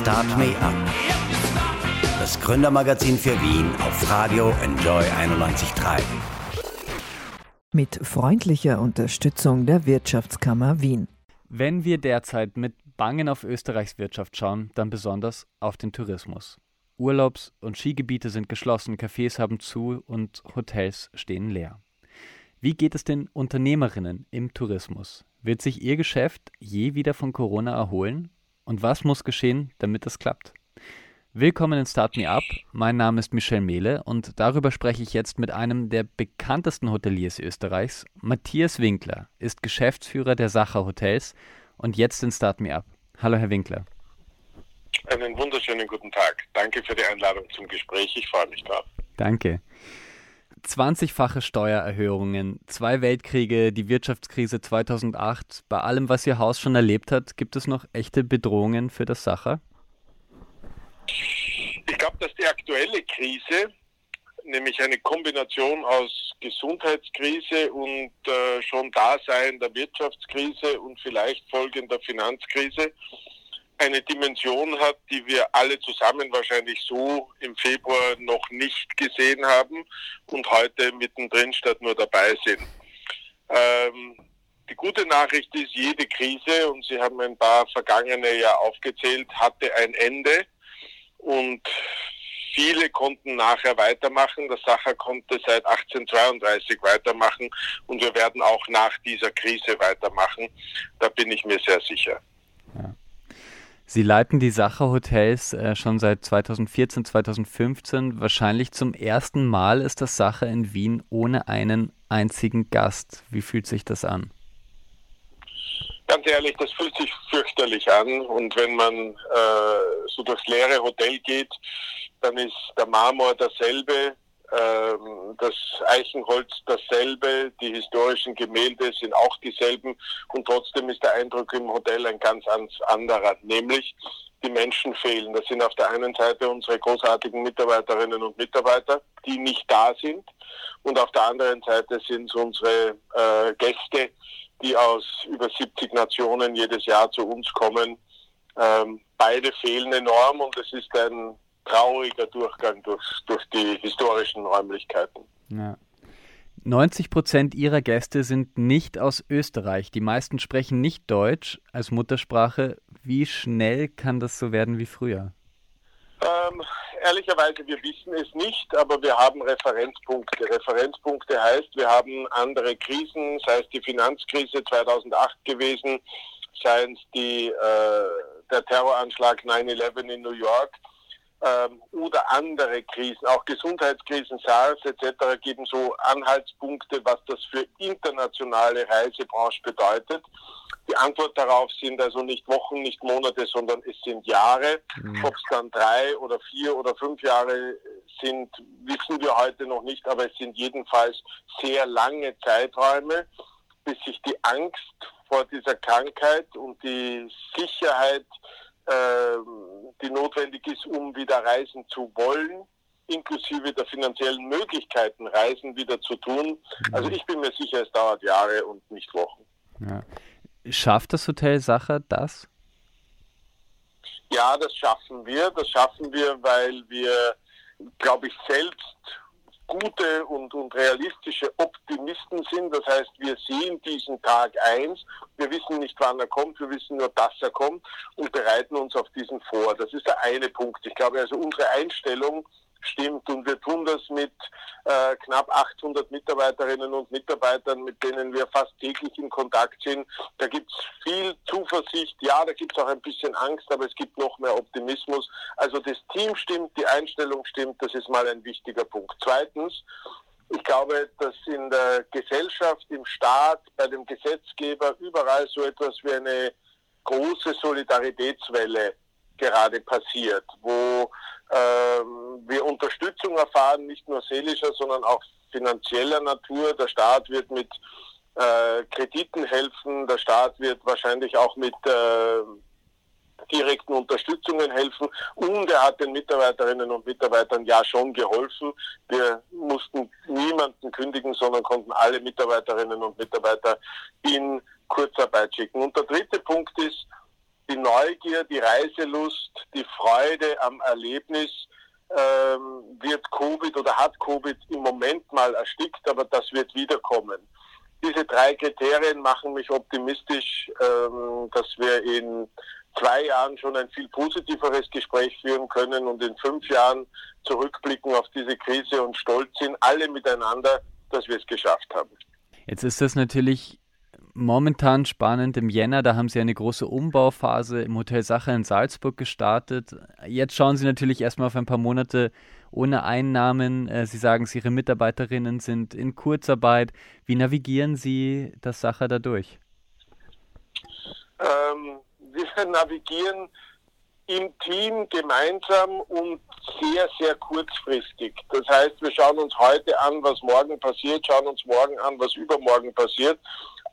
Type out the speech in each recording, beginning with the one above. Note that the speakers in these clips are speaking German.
Start Me Up. Das Gründermagazin für Wien auf Radio Enjoy 91.3. Mit freundlicher Unterstützung der Wirtschaftskammer Wien. Wenn wir derzeit mit Bangen auf Österreichs Wirtschaft schauen, dann besonders auf den Tourismus. Urlaubs- und Skigebiete sind geschlossen, Cafés haben zu und Hotels stehen leer. Wie geht es den Unternehmerinnen im Tourismus? Wird sich ihr Geschäft je wieder von Corona erholen? Und was muss geschehen, damit es klappt? Willkommen in Start Me Up. Mein Name ist Michel Mehle und darüber spreche ich jetzt mit einem der bekanntesten Hoteliers Österreichs. Matthias Winkler ist Geschäftsführer der Sacher Hotels und jetzt in Start Me Up. Hallo, Herr Winkler. Einen wunderschönen guten Tag. Danke für die Einladung zum Gespräch. Ich freue mich drauf. Danke. 20-fache Steuererhöhungen, zwei Weltkriege, die Wirtschaftskrise 2008. Bei allem, was Ihr Haus schon erlebt hat, gibt es noch echte Bedrohungen für das Sacher? Ich glaube, dass die aktuelle Krise, nämlich eine Kombination aus Gesundheitskrise und äh, schon Dasein der Wirtschaftskrise und vielleicht folgender Finanzkrise, eine Dimension hat, die wir alle zusammen wahrscheinlich so im Februar noch nicht gesehen haben und heute mittendrin statt nur dabei sind. Ähm, die gute Nachricht ist, jede Krise, und Sie haben ein paar vergangene ja aufgezählt, hatte ein Ende und viele konnten nachher weitermachen. Der Sacher konnte seit 1832 weitermachen und wir werden auch nach dieser Krise weitermachen. Da bin ich mir sehr sicher. Ja. Sie leiten die Sacher Hotels äh, schon seit 2014, 2015. Wahrscheinlich zum ersten Mal ist das Sacher in Wien ohne einen einzigen Gast. Wie fühlt sich das an? Ganz ehrlich, das fühlt sich fürchterlich an. Und wenn man äh, so durchs leere Hotel geht, dann ist der Marmor derselbe, das Eichenholz dasselbe, die historischen Gemälde sind auch dieselben und trotzdem ist der Eindruck im Hotel ein ganz anderer, nämlich die Menschen fehlen. Das sind auf der einen Seite unsere großartigen Mitarbeiterinnen und Mitarbeiter, die nicht da sind und auf der anderen Seite sind es unsere äh, Gäste, die aus über 70 Nationen jedes Jahr zu uns kommen. Ähm, beide fehlen enorm und es ist ein trauriger Durchgang durch, durch die historischen Räumlichkeiten. Ja. 90 Prozent ihrer Gäste sind nicht aus Österreich. Die meisten sprechen nicht Deutsch als Muttersprache. Wie schnell kann das so werden wie früher? Ähm, ehrlicherweise, wir wissen es nicht, aber wir haben Referenzpunkte. Referenzpunkte heißt, wir haben andere Krisen, sei es die Finanzkrise 2008 gewesen, sei es die, äh, der Terroranschlag 9-11 in New York ähm, oder andere Krisen, auch Gesundheitskrisen, SARS etc. geben so Anhaltspunkte, was das für internationale Reisebranche bedeutet. Die Antwort darauf sind also nicht Wochen, nicht Monate, sondern es sind Jahre. Mhm. Ob es dann drei oder vier oder fünf Jahre sind, wissen wir heute noch nicht, aber es sind jedenfalls sehr lange Zeiträume, bis sich die Angst vor dieser Krankheit und die Sicherheit die notwendig ist, um wieder reisen zu wollen, inklusive der finanziellen Möglichkeiten, Reisen wieder zu tun. Also ich bin mir sicher, es dauert Jahre und nicht Wochen. Ja. Schafft das Hotel Sacher das? Ja, das schaffen wir. Das schaffen wir, weil wir, glaube ich, selbst gute und, und realistische Optimisten sind. Das heißt, wir sehen diesen Tag eins. Wir wissen nicht, wann er kommt. Wir wissen nur, dass er kommt und bereiten uns auf diesen vor. Das ist der eine Punkt. Ich glaube also, unsere Einstellung stimmt. Und wir tun das mit äh, knapp 800 Mitarbeiterinnen und Mitarbeitern, mit denen wir fast täglich in Kontakt sind. Da gibt es viel Zuversicht. Ja, da gibt es auch ein bisschen Angst, aber es gibt noch mehr Optimismus. Also das Team stimmt, die Einstellung stimmt. Das ist mal ein wichtiger Punkt. Zweitens, ich glaube, dass in der Gesellschaft, im Staat, bei dem Gesetzgeber überall so etwas wie eine große Solidaritätswelle gerade passiert, wo wir Unterstützung erfahren, nicht nur seelischer, sondern auch finanzieller Natur. Der Staat wird mit äh, Krediten helfen, der Staat wird wahrscheinlich auch mit äh, direkten Unterstützungen helfen und er hat den Mitarbeiterinnen und Mitarbeitern ja schon geholfen. Wir mussten niemanden kündigen, sondern konnten alle Mitarbeiterinnen und Mitarbeiter in Kurzarbeit schicken. Und der dritte Punkt ist, die Neugier, die Reiselust, die Freude am Erlebnis ähm, wird Covid oder hat Covid im Moment mal erstickt, aber das wird wiederkommen. Diese drei Kriterien machen mich optimistisch, ähm, dass wir in zwei Jahren schon ein viel positiveres Gespräch führen können und in fünf Jahren zurückblicken auf diese Krise und stolz sind, alle miteinander, dass wir es geschafft haben. Jetzt ist das natürlich momentan spannend im Jänner. Da haben Sie eine große Umbauphase im Hotel Sacher in Salzburg gestartet. Jetzt schauen Sie natürlich erstmal auf ein paar Monate ohne Einnahmen. Äh, Sie sagen, Ihre Mitarbeiterinnen sind in Kurzarbeit. Wie navigieren Sie das Sacher dadurch? Ähm, wir navigieren im Team gemeinsam und sehr, sehr kurzfristig. Das heißt, wir schauen uns heute an, was morgen passiert, schauen uns morgen an, was übermorgen passiert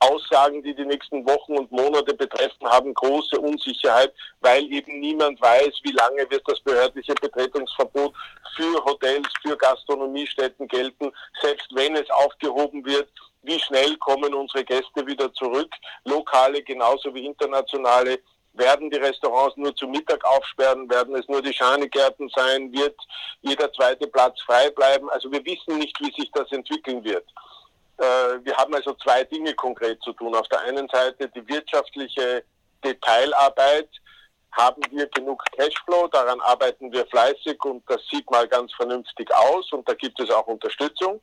Aussagen, die die nächsten Wochen und Monate betreffen, haben große Unsicherheit, weil eben niemand weiß, wie lange wird das behördliche Betretungsverbot für Hotels, für Gastronomiestätten gelten, selbst wenn es aufgehoben wird. Wie schnell kommen unsere Gäste wieder zurück? Lokale genauso wie internationale. Werden die Restaurants nur zu Mittag aufsperren? Werden es nur die Schanigärten sein? Wird jeder zweite Platz frei bleiben? Also wir wissen nicht, wie sich das entwickeln wird. Äh, wir haben also zwei Dinge konkret zu tun. Auf der einen Seite die wirtschaftliche Detailarbeit. Haben wir genug Cashflow? Daran arbeiten wir fleißig und das sieht mal ganz vernünftig aus und da gibt es auch Unterstützung.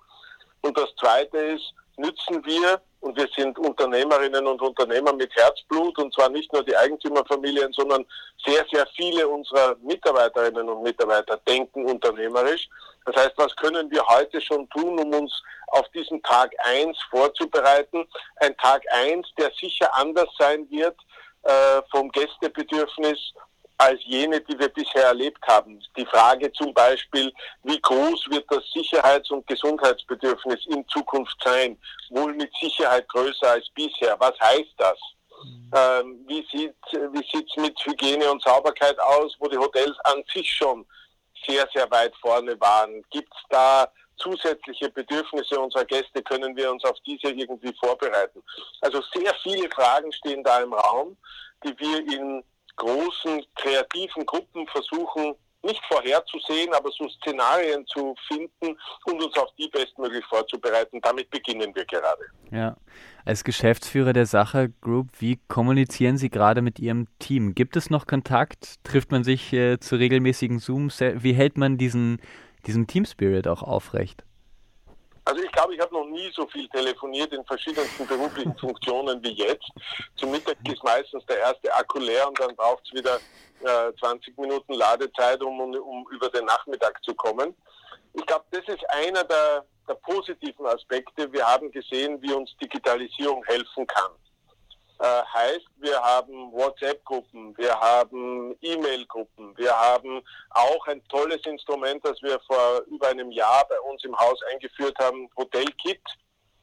Und das Zweite ist, nützen wir, und wir sind Unternehmerinnen und Unternehmer mit Herzblut, und zwar nicht nur die Eigentümerfamilien, sondern sehr, sehr viele unserer Mitarbeiterinnen und Mitarbeiter denken unternehmerisch. Das heißt, was können wir heute schon tun, um uns auf diesen Tag eins vorzubereiten? Ein Tag eins, der sicher anders sein wird äh, vom Gästebedürfnis als jene, die wir bisher erlebt haben. Die Frage zum Beispiel, wie groß wird das Sicherheits- und Gesundheitsbedürfnis in Zukunft sein? Wohl mit Sicherheit größer als bisher. Was heißt das? Mhm. Ähm, wie sieht wie sieht's mit Hygiene und Sauberkeit aus, wo die Hotels an sich schon sehr, sehr weit vorne waren? Gibt es da zusätzliche Bedürfnisse unserer Gäste? Können wir uns auf diese irgendwie vorbereiten? Also sehr viele Fragen stehen da im Raum, die wir in großen kreativen Gruppen versuchen, nicht vorherzusehen, aber so Szenarien zu finden und uns auf die bestmöglich vorzubereiten. Damit beginnen wir gerade. Ja. Als Geschäftsführer der Sache Group, wie kommunizieren Sie gerade mit Ihrem Team? Gibt es noch Kontakt? Trifft man sich äh, zu regelmäßigen Zooms? Wie hält man diesen, diesen Team Spirit auch aufrecht? Also ich glaube, ich habe noch nie so viel telefoniert in verschiedensten beruflichen Funktionen wie jetzt. Zum Mittag ist meistens der erste Akku leer und dann braucht es wieder äh, 20 Minuten Ladezeit, um, um über den Nachmittag zu kommen. Ich glaube, das ist einer der, der positiven Aspekte. Wir haben gesehen, wie uns Digitalisierung helfen kann. Äh, heißt, wir haben WhatsApp-Gruppen, wir haben E-Mail-Gruppen, wir haben auch ein tolles Instrument, das wir vor über einem Jahr bei uns im Haus eingeführt haben, Hotelkit,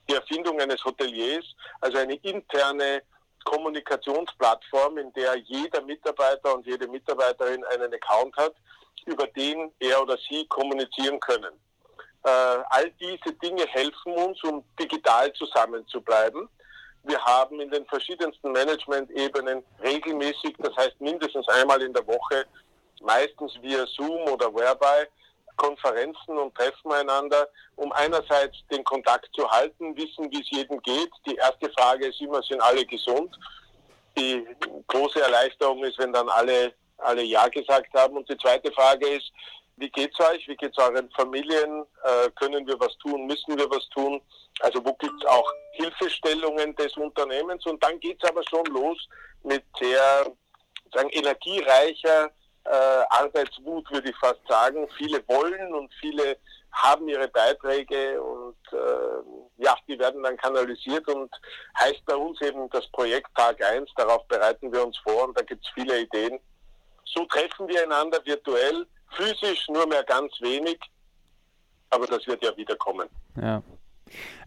die Erfindung eines Hoteliers, also eine interne Kommunikationsplattform, in der jeder Mitarbeiter und jede Mitarbeiterin einen Account hat, über den er oder sie kommunizieren können. Äh, all diese Dinge helfen uns, um digital zusammenzubleiben. Wir haben in den verschiedensten Management-Ebenen regelmäßig, das heißt mindestens einmal in der Woche, meistens via Zoom oder Whereby, Konferenzen und treffen einander, um einerseits den Kontakt zu halten, wissen, wie es jedem geht. Die erste Frage ist immer, sind alle gesund? Die große Erleichterung ist, wenn dann alle, alle Ja gesagt haben. Und die zweite Frage ist, wie geht's euch? Wie geht's euren Familien? Äh, können wir was tun? Müssen wir was tun? Also wo gibt's auch Hilfestellungen des Unternehmens? Und dann geht's aber schon los mit sehr sagen, energiereicher äh, Arbeitswut, würde ich fast sagen. Viele wollen und viele haben ihre Beiträge und äh, ja, die werden dann kanalisiert und heißt bei uns eben das Projekt Tag 1, darauf bereiten wir uns vor und da gibt's viele Ideen. So treffen wir einander virtuell Physisch nur mehr ganz wenig, aber das wird ja wiederkommen. Ja.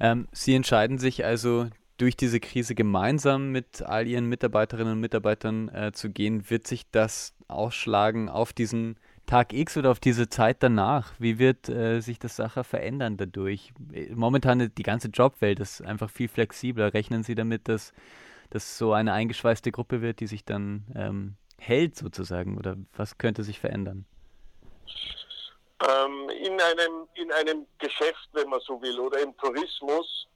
Ähm, Sie entscheiden sich also durch diese Krise gemeinsam mit all Ihren Mitarbeiterinnen und Mitarbeitern äh, zu gehen. Wird sich das ausschlagen auf diesen Tag X oder auf diese Zeit danach? Wie wird äh, sich das Sache verändern dadurch? Momentan die ganze Jobwelt ist einfach viel flexibler. Rechnen Sie damit, dass das so eine eingeschweißte Gruppe wird, die sich dann ähm, hält sozusagen? Oder was könnte sich verändern? Ähm, in, einem, in einem Geschäft, wenn man so will, oder im Tourismus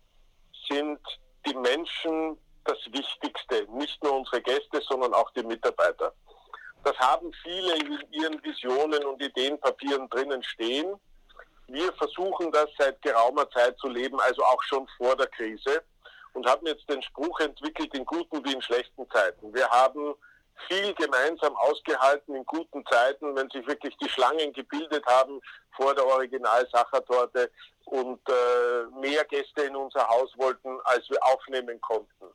sind die Menschen das Wichtigste. Nicht nur unsere Gäste, sondern auch die Mitarbeiter. Das haben viele in ihren Visionen und Ideenpapieren drinnen stehen. Wir versuchen das seit geraumer Zeit zu leben, also auch schon vor der Krise und haben jetzt den Spruch entwickelt in guten wie in schlechten Zeiten. Wir haben viel gemeinsam ausgehalten in guten Zeiten, wenn sich wirklich die Schlangen gebildet haben vor der Original-Sachertorte und äh, mehr Gäste in unser Haus wollten, als wir aufnehmen konnten.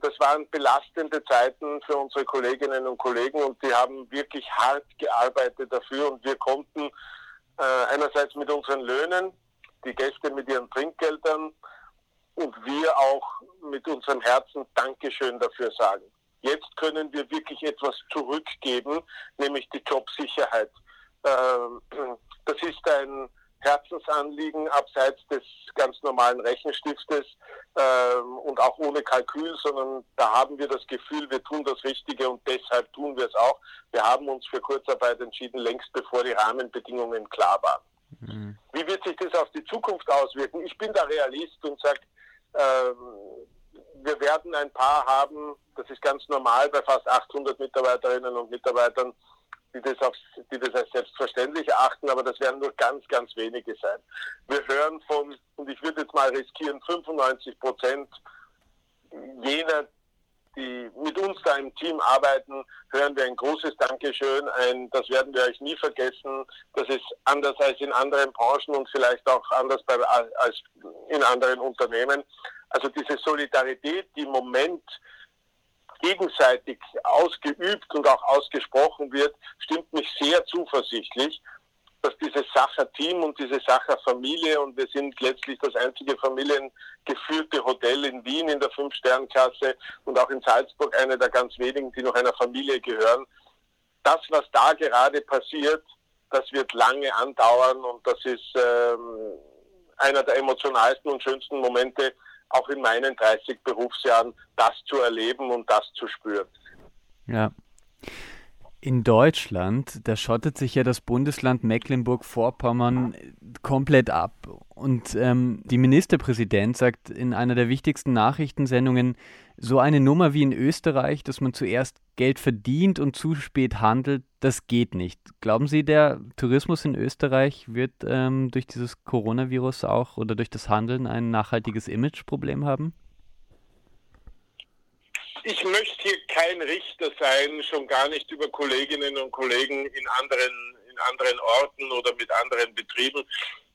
Das waren belastende Zeiten für unsere Kolleginnen und Kollegen und die haben wirklich hart gearbeitet dafür und wir konnten äh, einerseits mit unseren Löhnen, die Gäste mit ihren Trinkgeldern und wir auch mit unserem Herzen Dankeschön dafür sagen. Jetzt können wir wirklich etwas zurückgeben, nämlich die Jobsicherheit. Ähm, das ist ein Herzensanliegen abseits des ganz normalen Rechenstiftes ähm, und auch ohne Kalkül, sondern da haben wir das Gefühl, wir tun das Richtige und deshalb tun wir es auch. Wir haben uns für Kurzarbeit entschieden, längst bevor die Rahmenbedingungen klar waren. Mhm. Wie wird sich das auf die Zukunft auswirken? Ich bin da Realist und sage, ähm, wir werden ein paar haben, das ist ganz normal bei fast 800 Mitarbeiterinnen und Mitarbeitern, die das, auf, die das als selbstverständlich erachten, aber das werden nur ganz, ganz wenige sein. Wir hören von, und ich würde jetzt mal riskieren, 95 Prozent jener, die mit uns da im Team arbeiten, hören wir ein großes Dankeschön, ein, das werden wir euch nie vergessen. Das ist anders als in anderen Branchen und vielleicht auch anders bei, als in anderen Unternehmen. Also diese Solidarität, die im Moment gegenseitig ausgeübt und auch ausgesprochen wird, stimmt mich sehr zuversichtlich, dass dieses Sacher-Team und diese Sacher-Familie, und wir sind letztlich das einzige familiengeführte Hotel in Wien in der Fünf-Stern-Klasse und auch in Salzburg eine der ganz wenigen, die noch einer Familie gehören. Das, was da gerade passiert, das wird lange andauern und das ist ähm, einer der emotionalsten und schönsten Momente auch in meinen 30 Berufsjahren das zu erleben und das zu spüren. Ja. In Deutschland, da schottet sich ja das Bundesland Mecklenburg-Vorpommern komplett ab. Und ähm, die Ministerpräsident sagt in einer der wichtigsten Nachrichtensendungen, so eine Nummer wie in Österreich, dass man zuerst Geld verdient und zu spät handelt, das geht nicht. Glauben Sie, der Tourismus in Österreich wird ähm, durch dieses Coronavirus auch oder durch das Handeln ein nachhaltiges Imageproblem haben? Ich möchte hier kein Richter sein, schon gar nicht über Kolleginnen und Kollegen in anderen, in anderen Orten oder mit anderen Betrieben,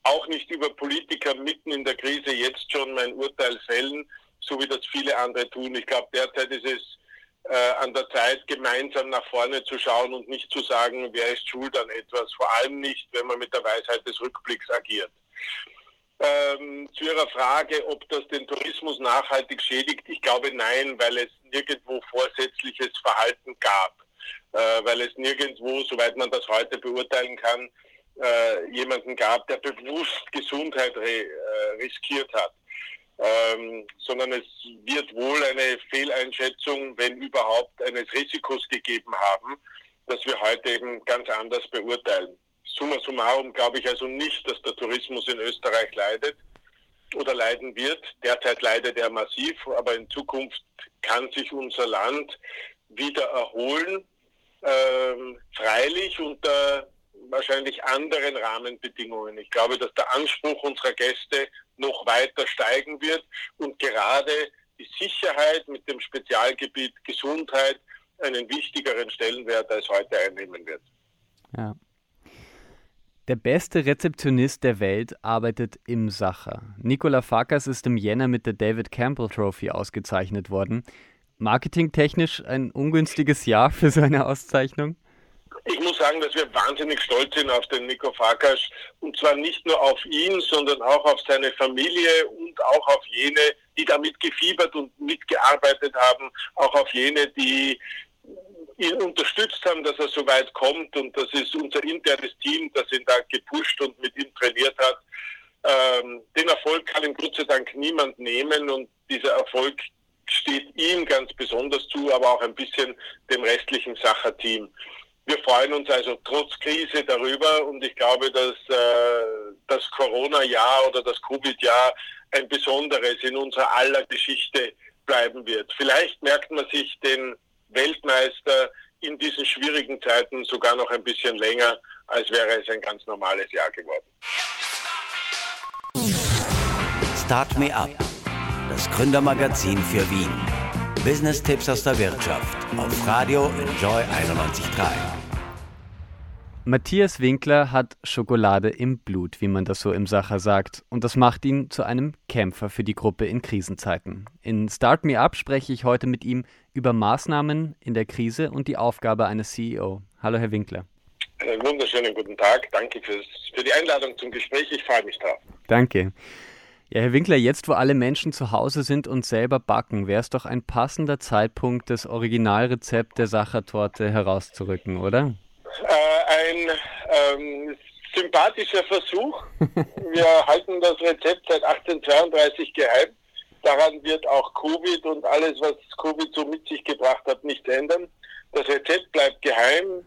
auch nicht über Politiker mitten in der Krise jetzt schon mein Urteil fällen, so wie das viele andere tun. Ich glaube, derzeit ist es äh, an der Zeit, gemeinsam nach vorne zu schauen und nicht zu sagen, wer ist schuld an etwas, vor allem nicht, wenn man mit der Weisheit des Rückblicks agiert. Ähm, zu Ihrer Frage, ob das den Tourismus nachhaltig schädigt, ich glaube nein, weil es nirgendwo vorsätzliches Verhalten gab, äh, weil es nirgendwo, soweit man das heute beurteilen kann, äh, jemanden gab, der bewusst Gesundheit äh, riskiert hat. Ähm, sondern es wird wohl eine Fehleinschätzung, wenn überhaupt, eines Risikos gegeben haben, das wir heute eben ganz anders beurteilen. Summa summarum glaube ich also nicht, dass der Tourismus in Österreich leidet oder leiden wird. Derzeit leidet er massiv, aber in Zukunft kann sich unser Land wieder erholen, ähm, freilich unter wahrscheinlich anderen Rahmenbedingungen. Ich glaube, dass der Anspruch unserer Gäste noch weiter steigen wird und gerade die Sicherheit mit dem Spezialgebiet Gesundheit einen wichtigeren Stellenwert als heute einnehmen wird. Ja. Der beste Rezeptionist der Welt arbeitet im Sacher. Nicola Farkas ist im Jänner mit der David Campbell Trophy ausgezeichnet worden. Marketingtechnisch ein ungünstiges Jahr für so eine Auszeichnung? Ich muss sagen, dass wir wahnsinnig stolz sind auf den Nico Farkas und zwar nicht nur auf ihn, sondern auch auf seine Familie und auch auf jene, die damit gefiebert und mitgearbeitet haben, auch auf jene, die ihn unterstützt haben, dass er so weit kommt. Und das ist unser internes Team, das ihn da gepusht und mit ihm trainiert hat. Ähm, den Erfolg kann ihm Gott sei Dank niemand nehmen und dieser Erfolg steht ihm ganz besonders zu, aber auch ein bisschen dem restlichen Sacher-Team. Wir freuen uns also trotz Krise darüber und ich glaube, dass äh, das Corona-Jahr oder das Covid-Jahr ein besonderes in unserer aller Geschichte bleiben wird. Vielleicht merkt man sich den Weltmeister in diesen schwierigen Zeiten sogar noch ein bisschen länger, als wäre es ein ganz normales Jahr geworden. Start Me Up, das Gründermagazin für Wien. Business-Tipps aus der Wirtschaft auf Radio Enjoy 91.3. Matthias Winkler hat Schokolade im Blut, wie man das so im Sacher sagt, und das macht ihn zu einem Kämpfer für die Gruppe in Krisenzeiten. In Start Me Up spreche ich heute mit ihm über Maßnahmen in der Krise und die Aufgabe eines CEO. Hallo, Herr Winkler. Einen wunderschönen guten Tag. Danke fürs, für die Einladung zum Gespräch. Ich freue mich drauf. Danke. Ja, Herr Winkler, jetzt wo alle Menschen zu Hause sind und selber backen, wäre es doch ein passender Zeitpunkt, das Originalrezept der Sachertorte herauszurücken, oder? Ein ähm, sympathischer Versuch. Wir halten das Rezept seit 1832 geheim. Daran wird auch Covid und alles, was Covid so mit sich gebracht hat, nichts ändern. Das Rezept bleibt geheim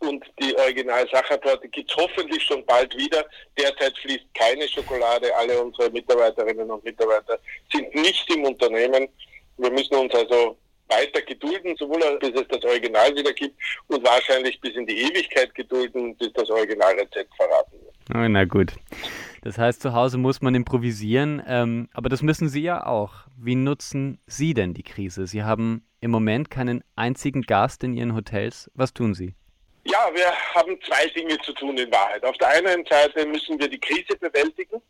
und die Original-Sachertorte gibt es hoffentlich schon bald wieder. Derzeit fließt keine Schokolade. Alle unsere Mitarbeiterinnen und Mitarbeiter sind nicht im Unternehmen. Wir müssen uns also weiter gedulden, sowohl bis es das Original wieder gibt und wahrscheinlich bis in die Ewigkeit gedulden, bis das Originalrezept verraten wird. Oh, na gut. Das heißt, zu Hause muss man improvisieren, ähm, aber das müssen Sie ja auch. Wie nutzen Sie denn die Krise? Sie haben im Moment keinen einzigen Gast in Ihren Hotels. Was tun Sie? Ja, wir haben zwei Dinge zu tun in Wahrheit. Auf der einen Seite müssen wir die Krise bewältigen.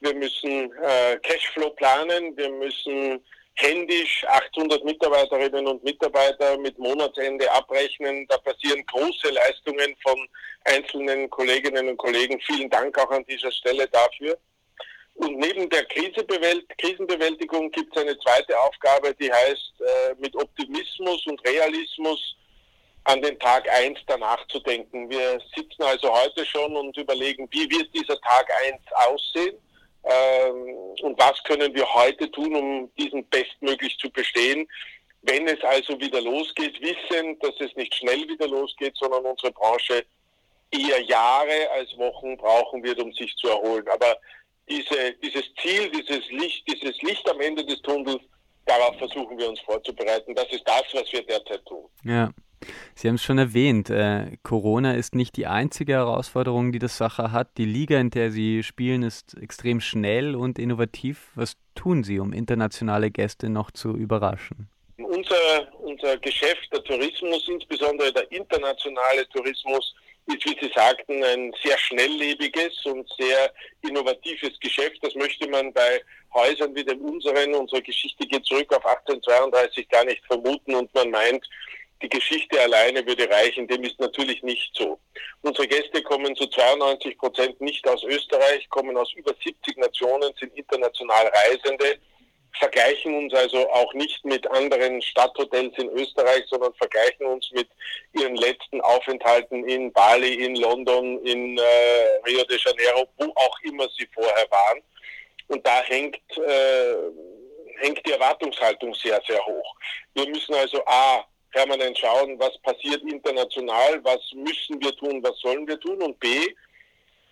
Wir müssen äh, Cashflow planen. Wir müssen händisch 800 Mitarbeiterinnen und Mitarbeiter mit Monatsende abrechnen. Da passieren große Leistungen von einzelnen Kolleginnen und Kollegen. Vielen Dank auch an dieser Stelle dafür. Und neben der Krisenbewältigung gibt es eine zweite Aufgabe, die heißt, äh, mit Optimismus und Realismus an den Tag 1 danach zu denken. Wir sitzen also heute schon und überlegen, wie wird dieser Tag 1 aussehen ähm, und was können wir heute tun, um diesen bestmöglich zu bestehen. Wenn es also wieder losgeht, wissen, dass es nicht schnell wieder losgeht, sondern unsere Branche eher Jahre als Wochen brauchen wird, um sich zu erholen. Aber diese, dieses Ziel, dieses Licht, dieses Licht am Ende des Tunnels, darauf versuchen wir uns vorzubereiten. Das ist das, was wir derzeit tun. Ja. Sie haben es schon erwähnt, äh, Corona ist nicht die einzige Herausforderung, die das Sacher hat. Die Liga, in der Sie spielen, ist extrem schnell und innovativ. Was tun Sie, um internationale Gäste noch zu überraschen? Unser, unser Geschäft, der Tourismus, insbesondere der internationale Tourismus, ist, wie Sie sagten, ein sehr schnelllebiges und sehr innovatives Geschäft. Das möchte man bei Häusern wie dem unseren, unsere Geschichte geht zurück auf 1832, gar nicht vermuten und man meint, die Geschichte alleine würde reichen. Dem ist natürlich nicht so. Unsere Gäste kommen zu 92 Prozent nicht aus Österreich, kommen aus über 70 Nationen, sind international Reisende, vergleichen uns also auch nicht mit anderen Stadthotels in Österreich, sondern vergleichen uns mit ihren letzten Aufenthalten in Bali, in London, in äh, Rio de Janeiro, wo auch immer sie vorher waren. Und da hängt, äh, hängt die Erwartungshaltung sehr, sehr hoch. Wir müssen also A, permanent schauen, was passiert international, was müssen wir tun, was sollen wir tun und B,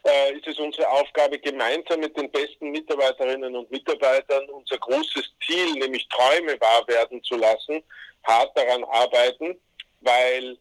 äh, ist es unsere Aufgabe, gemeinsam mit den besten Mitarbeiterinnen und Mitarbeitern unser großes Ziel, nämlich Träume wahr werden zu lassen, hart daran arbeiten, weil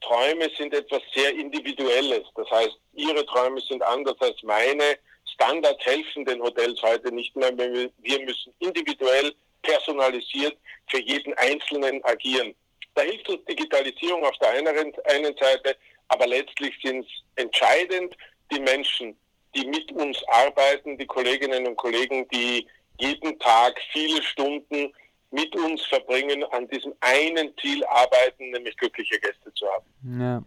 Träume sind etwas sehr Individuelles. Das heißt, ihre Träume sind anders als meine. Standards helfen den Hotels heute nicht mehr. Wir müssen individuell personalisiert für jeden Einzelnen agieren. Da hilft uns Digitalisierung auf der einen, einen Seite, aber letztlich sind es entscheidend die Menschen, die mit uns arbeiten, die Kolleginnen und Kollegen, die jeden Tag viele Stunden mit uns verbringen, an diesem einen Ziel arbeiten, nämlich glückliche Gäste zu haben. Ja.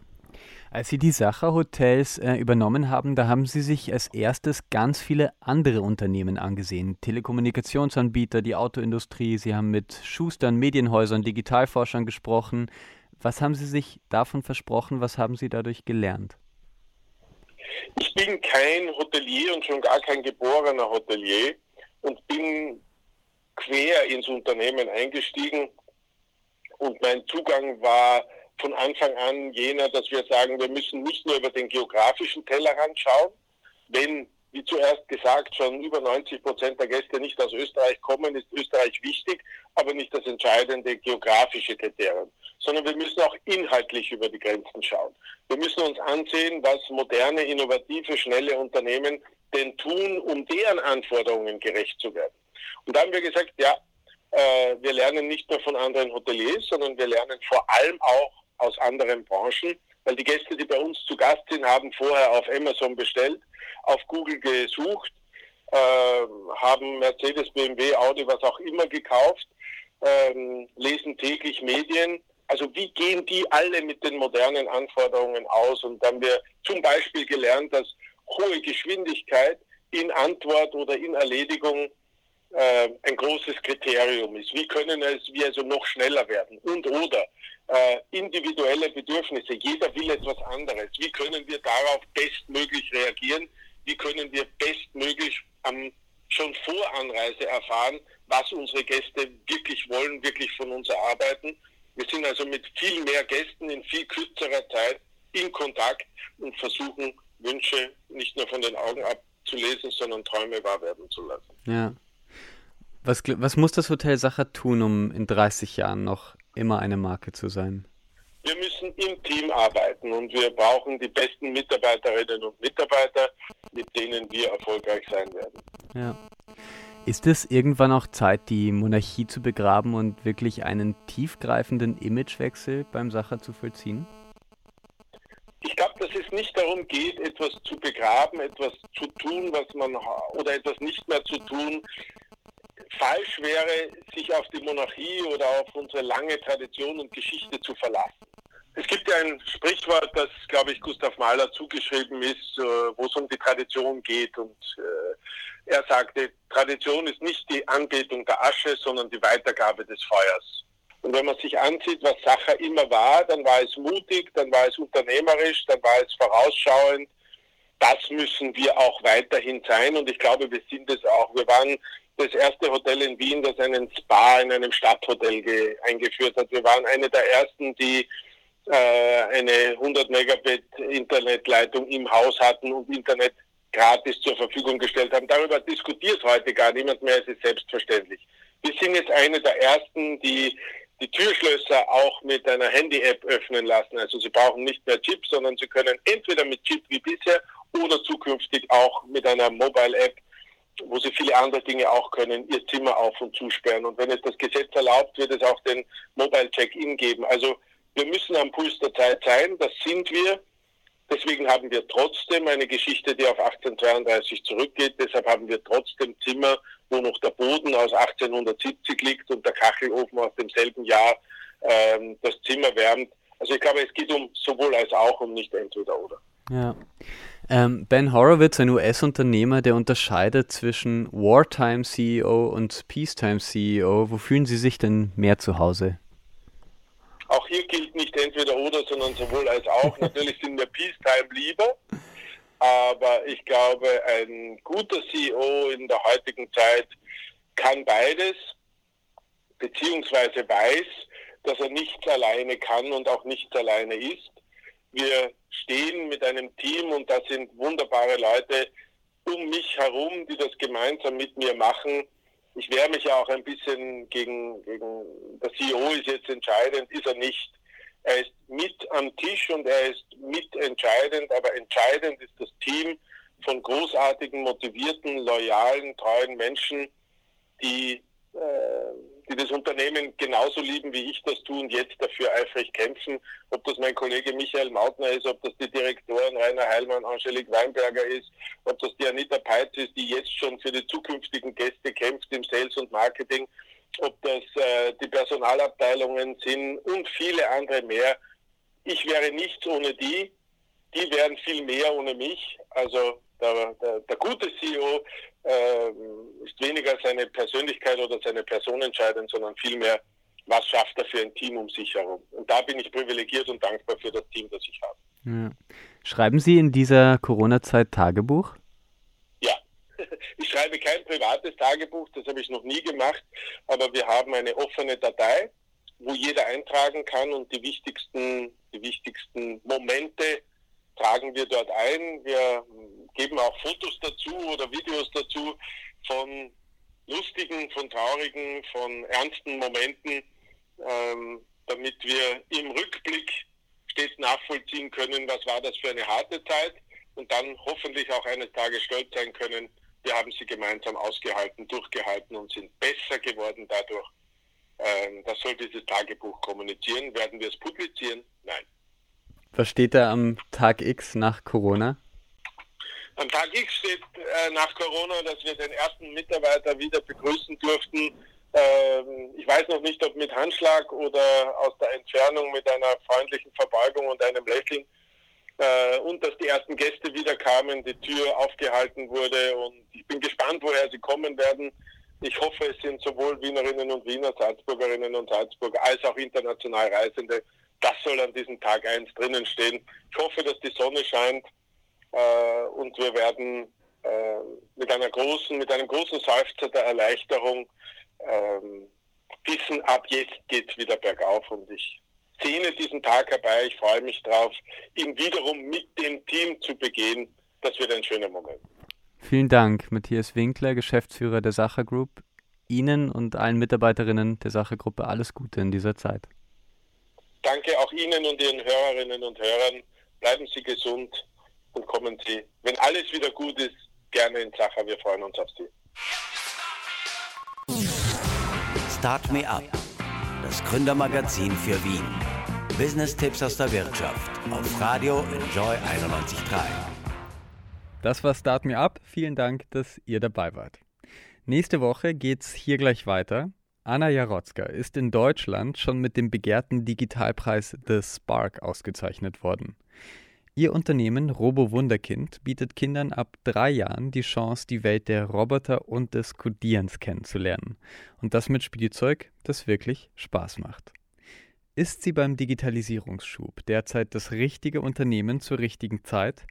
Als Sie die Sacher-Hotels äh, übernommen haben, da haben Sie sich als erstes ganz viele andere Unternehmen angesehen. Telekommunikationsanbieter, die Autoindustrie, Sie haben mit Schustern, Medienhäusern, Digitalforschern gesprochen. Was haben Sie sich davon versprochen? Was haben Sie dadurch gelernt? Ich bin kein Hotelier und schon gar kein geborener Hotelier und bin quer ins Unternehmen eingestiegen und mein Zugang war von Anfang an jener, dass wir sagen, wir müssen nicht nur über den geografischen Tellerrand schauen, wenn wie zuerst gesagt, schon über 90 Prozent der Gäste nicht aus Österreich kommen, ist Österreich wichtig, aber nicht das entscheidende geografische Kriterium, sondern wir müssen auch inhaltlich über die Grenzen schauen. Wir müssen uns ansehen, was moderne, innovative, schnelle Unternehmen denn tun, um deren Anforderungen gerecht zu werden. Und da haben wir gesagt, ja, äh, wir lernen nicht nur von anderen Hoteliers, sondern wir lernen vor allem auch aus anderen Branchen, weil die Gäste, die bei uns zu Gast sind, haben vorher auf Amazon bestellt, auf Google gesucht, äh, haben Mercedes, BMW, Audi, was auch immer gekauft, äh, lesen täglich Medien. Also wie gehen die alle mit den modernen Anforderungen aus? Und dann haben wir zum Beispiel gelernt, dass hohe Geschwindigkeit in Antwort oder in Erledigung äh, ein großes Kriterium ist. Wie können es, wir also noch schneller werden? Und oder äh, individuelle Bedürfnisse. Jeder will etwas anderes. Wie können wir darauf bestmöglich reagieren? Wie können wir bestmöglich am, schon vor Anreise erfahren, was unsere Gäste wirklich wollen, wirklich von uns erarbeiten? Wir sind also mit viel mehr Gästen in viel kürzerer Zeit in Kontakt und versuchen, Wünsche nicht nur von den Augen abzulesen, sondern Träume wahr werden zu lassen. Ja. Was, was muss das Hotel Sacher tun, um in 30 Jahren noch immer eine Marke zu sein? Wir müssen im Team arbeiten und wir brauchen die besten Mitarbeiterinnen und Mitarbeiter, mit denen wir erfolgreich sein werden. Ja. Ist es irgendwann auch Zeit, die Monarchie zu begraben und wirklich einen tiefgreifenden Imagewechsel beim Sacher zu vollziehen? Ich glaube, dass es nicht darum geht, etwas zu begraben, etwas zu tun, was man oder etwas nicht mehr zu tun, falsch wäre, sich auf die Monarchie oder auf unsere lange Tradition und Geschichte zu verlassen. Es gibt ja ein Sprichwort, das, glaube ich, Gustav Mahler zugeschrieben ist, äh, wo es um die Tradition geht. Und äh, er sagte, Tradition ist nicht die Anbetung der Asche, sondern die Weitergabe des Feuers. Und wenn man sich ansieht, was Sacher immer war, dann war es mutig, dann war es unternehmerisch, dann war es vorausschauend. Das müssen wir auch weiterhin sein. Und ich glaube, wir sind es auch. Wir waren das erste Hotel in Wien, das einen Spa in einem Stadthotel eingeführt hat. Wir waren eine der ersten, die äh, eine 100 Megabit Internetleitung im Haus hatten und Internet gratis zur Verfügung gestellt haben. Darüber diskutiert heute gar niemand mehr, es ist selbstverständlich. Wir sind jetzt eine der ersten, die die Türschlösser auch mit einer Handy-App öffnen lassen. Also Sie brauchen nicht mehr Chip, sondern Sie können entweder mit Chip wie bisher oder zukünftig auch mit einer Mobile-App wo sie viele andere Dinge auch können, ihr Zimmer auf und zusperren. Und wenn es das Gesetz erlaubt, wird es auch den Mobile Check-in geben. Also wir müssen am Puls der Zeit sein, das sind wir. Deswegen haben wir trotzdem eine Geschichte, die auf 1832 zurückgeht. Deshalb haben wir trotzdem Zimmer, wo noch der Boden aus 1870 liegt und der Kachelofen aus demselben Jahr ähm, das Zimmer wärmt. Also ich glaube, es geht um sowohl als auch um nicht entweder oder. Ja. Ähm, ben Horowitz, ein US-Unternehmer, der unterscheidet zwischen Wartime CEO und Peacetime CEO. Wo fühlen Sie sich denn mehr zu Hause? Auch hier gilt nicht entweder oder, sondern sowohl als auch. Natürlich sind mir Peacetime lieber, aber ich glaube, ein guter CEO in der heutigen Zeit kann beides, beziehungsweise weiß, dass er nichts alleine kann und auch nichts alleine ist. Wir stehen mit einem Team und da sind wunderbare Leute um mich herum, die das gemeinsam mit mir machen. Ich wehre mich ja auch ein bisschen gegen, gegen, der CEO ist jetzt entscheidend, ist er nicht. Er ist mit am Tisch und er ist mitentscheidend, aber entscheidend ist das Team von großartigen, motivierten, loyalen, treuen Menschen, die äh, die das Unternehmen genauso lieben, wie ich das tue und jetzt dafür eifrig kämpfen. Ob das mein Kollege Michael Mautner ist, ob das die Direktoren Rainer Heilmann, Angelique Weinberger ist, ob das die Anita Peitz ist, die jetzt schon für die zukünftigen Gäste kämpft im Sales und Marketing, ob das äh, die Personalabteilungen sind und viele andere mehr. Ich wäre nichts ohne die. Die wären viel mehr ohne mich. Also der, der, der gute CEO äh, ist weniger seine Persönlichkeit oder seine Person entscheidend, sondern vielmehr, was schafft er für ein Team um sich herum. Und da bin ich privilegiert und dankbar für das Team, das ich habe. Ja. Schreiben Sie in dieser Corona-Zeit Tagebuch? Ja, Ich schreibe kein privates Tagebuch, das habe ich noch nie gemacht, aber wir haben eine offene Datei, wo jeder eintragen kann und die wichtigsten, die wichtigsten Momente tragen wir dort ein. Wir geben auch Fotos dazu oder Videos dazu von lustigen, von traurigen, von ernsten Momenten, ähm, damit wir im Rückblick stets nachvollziehen können, was war das für eine harte Zeit und dann hoffentlich auch eines Tages stolz sein können, wir haben sie gemeinsam ausgehalten, durchgehalten und sind besser geworden dadurch. Ähm, das soll dieses Tagebuch kommunizieren. Werden wir es publizieren? Nein. Was steht da am Tag X nach Corona? Am Tag X steht äh, nach Corona, dass wir den ersten Mitarbeiter wieder begrüßen durften. Ähm, ich weiß noch nicht, ob mit Handschlag oder aus der Entfernung mit einer freundlichen Verbeugung und einem Lächeln. Äh, und dass die ersten Gäste wieder kamen, die Tür aufgehalten wurde. Und ich bin gespannt, woher sie kommen werden. Ich hoffe, es sind sowohl Wienerinnen und Wiener, Salzburgerinnen und Salzburger, als auch international Reisende. Das soll an diesem Tag 1 drinnen stehen. Ich hoffe, dass die Sonne scheint äh, und wir werden äh, mit einer großen, mit einem großen Seufzer der Erleichterung ähm, wissen, ab jetzt geht es wieder bergauf und ich sehne diesen Tag herbei. Ich freue mich drauf, ihn wiederum mit dem Team zu begehen. Das wird ein schöner Moment. Vielen Dank, Matthias Winkler, Geschäftsführer der Sacher Group. Ihnen und allen Mitarbeiterinnen der Sacher Gruppe alles Gute in dieser Zeit. Danke auch Ihnen und Ihren Hörerinnen und Hörern. Bleiben Sie gesund und kommen Sie, wenn alles wieder gut ist, gerne in Sacher. Wir freuen uns auf Sie. Start Me Up, das Gründermagazin für Wien. Business-Tipps aus der Wirtschaft auf Radio Enjoy 91.3. Das war Start Me Up. Vielen Dank, dass ihr dabei wart. Nächste Woche geht's hier gleich weiter. Anna Jarotzka ist in Deutschland schon mit dem begehrten Digitalpreis The Spark ausgezeichnet worden. Ihr Unternehmen Robo Wunderkind bietet Kindern ab drei Jahren die Chance, die Welt der Roboter und des Codierens kennenzulernen. Und das mit Spielzeug, das wirklich Spaß macht. Ist sie beim Digitalisierungsschub derzeit das richtige Unternehmen zur richtigen Zeit?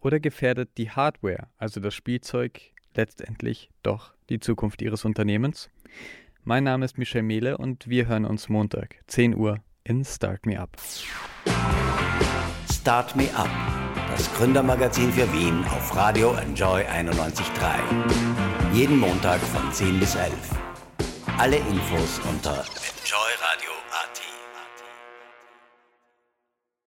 Oder gefährdet die Hardware, also das Spielzeug, letztendlich doch die Zukunft Ihres Unternehmens? Mein Name ist Michel Mehle und wir hören uns Montag, 10 Uhr, in Start Me Up. Start Me Up, das Gründermagazin für Wien auf Radio Enjoy 91.3. Jeden Montag von 10 bis 11. Alle Infos unter